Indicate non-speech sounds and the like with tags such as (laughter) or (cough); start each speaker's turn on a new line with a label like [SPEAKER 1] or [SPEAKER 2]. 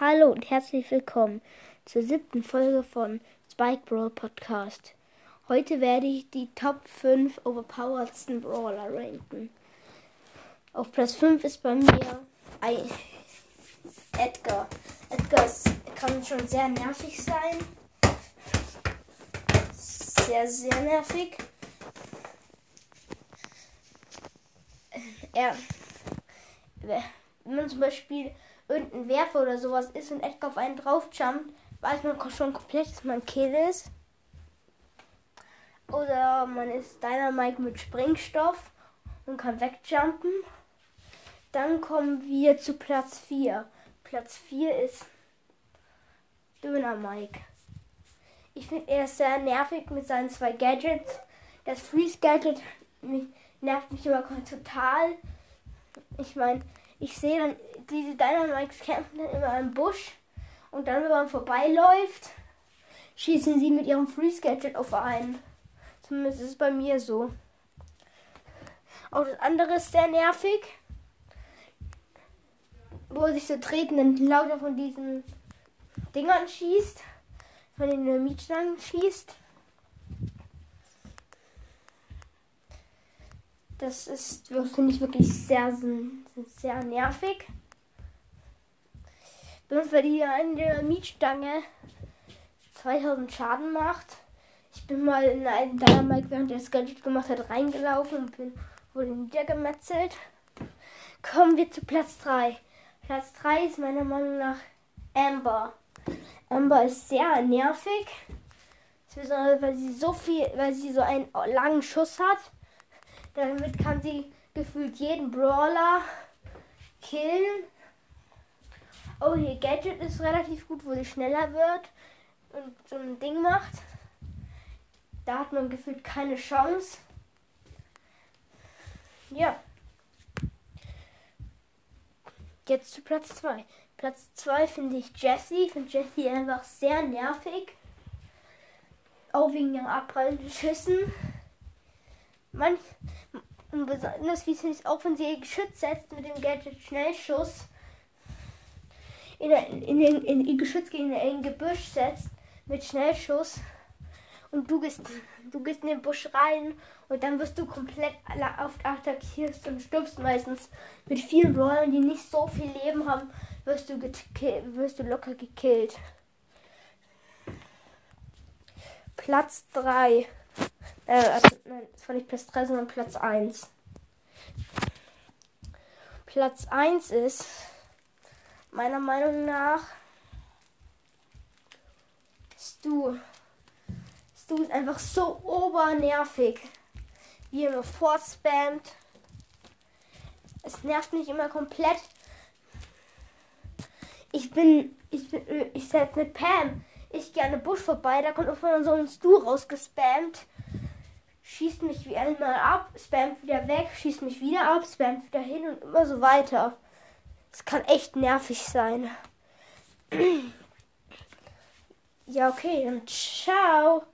[SPEAKER 1] Hallo und herzlich willkommen zur siebten Folge von Spike Brawl Podcast. Heute werde ich die Top 5 overpoweredsten Brawler ranken. Auf Platz 5 ist bei mir ein Edgar. Edgar kann schon sehr nervig sein. Sehr, sehr nervig. Er, wenn man zum Beispiel irgendein Werfer oder sowas ist und Edgar auf einen draufjumpt, weiß man schon komplett, dass man Kill ist. Oder man ist Dynamite mit Sprengstoff und kann wegjumpen. Dann kommen wir zu Platz 4. Platz 4 ist Döner Mike. Ich finde, er ist sehr nervig mit seinen zwei Gadgets. Das Freeze Gadget nervt mich immer total. Ich meine, ich sehe dann diese Dynamics kämpfen dann immer im Busch und dann, wenn man vorbeiläuft, schießen sie mit ihrem Freeze Gadget auf einen. Zumindest ist es bei mir so. Auch das andere ist sehr nervig. Wo sich so treten und lauter von diesen Dingern schießt. Von den Dynamitstangen schießt. Das ist, finde ich, wirklich sehr, sehr nervig. Bloß weil die eine Mietstange 2000 Schaden macht. Ich bin mal in einen Dynamite, während er das Gadget gemacht hat, reingelaufen und bin, wurde niedergemetzelt. Kommen wir zu Platz 3. Platz 3 ist meiner Meinung nach Amber. Amber ist sehr nervig. Insbesondere weil sie so viel, weil sie so einen langen Schuss hat. Damit kann sie gefühlt jeden Brawler killen. Oh, ihr Gadget ist relativ gut, wo sie schneller wird und so ein Ding macht. Da hat man gefühlt keine Chance. Ja. Jetzt zu Platz 2. Platz 2 finde ich Jessie. Ich finde Jessie einfach sehr nervig. Auch wegen ihren abprallenden Schüssen. Manch, besonders wie es auch, wenn sie ihr Geschütz setzt mit dem Gadget Schnellschuss in, in, in, in ihr Geschütz gegen ein Gebüsch setzt mit Schnellschuss und du gehst, du gehst in den Busch rein und dann wirst du komplett oft attackiert und stirbst meistens mit vielen Brawlern, die nicht so viel Leben haben, wirst du, wirst du locker gekillt. Platz 3. Äh, also, nein, das war nicht Platz 3, sondern Platz 1. Platz 1 ist meiner Meinung nach Stu. Stu ist einfach so obernervig, wie er nur vorspammt. Es nervt mich immer komplett. Ich bin, ich bin, ich setze mit Pam. Ich gehe an den Busch vorbei, da kommt auf einmal so ein Stu rausgespammt schießt mich wie einmal ab, spammt wieder weg, schießt mich wieder ab, spammt wieder hin und immer so weiter. Das kann echt nervig sein. (clears throat) ja, okay, dann ciao.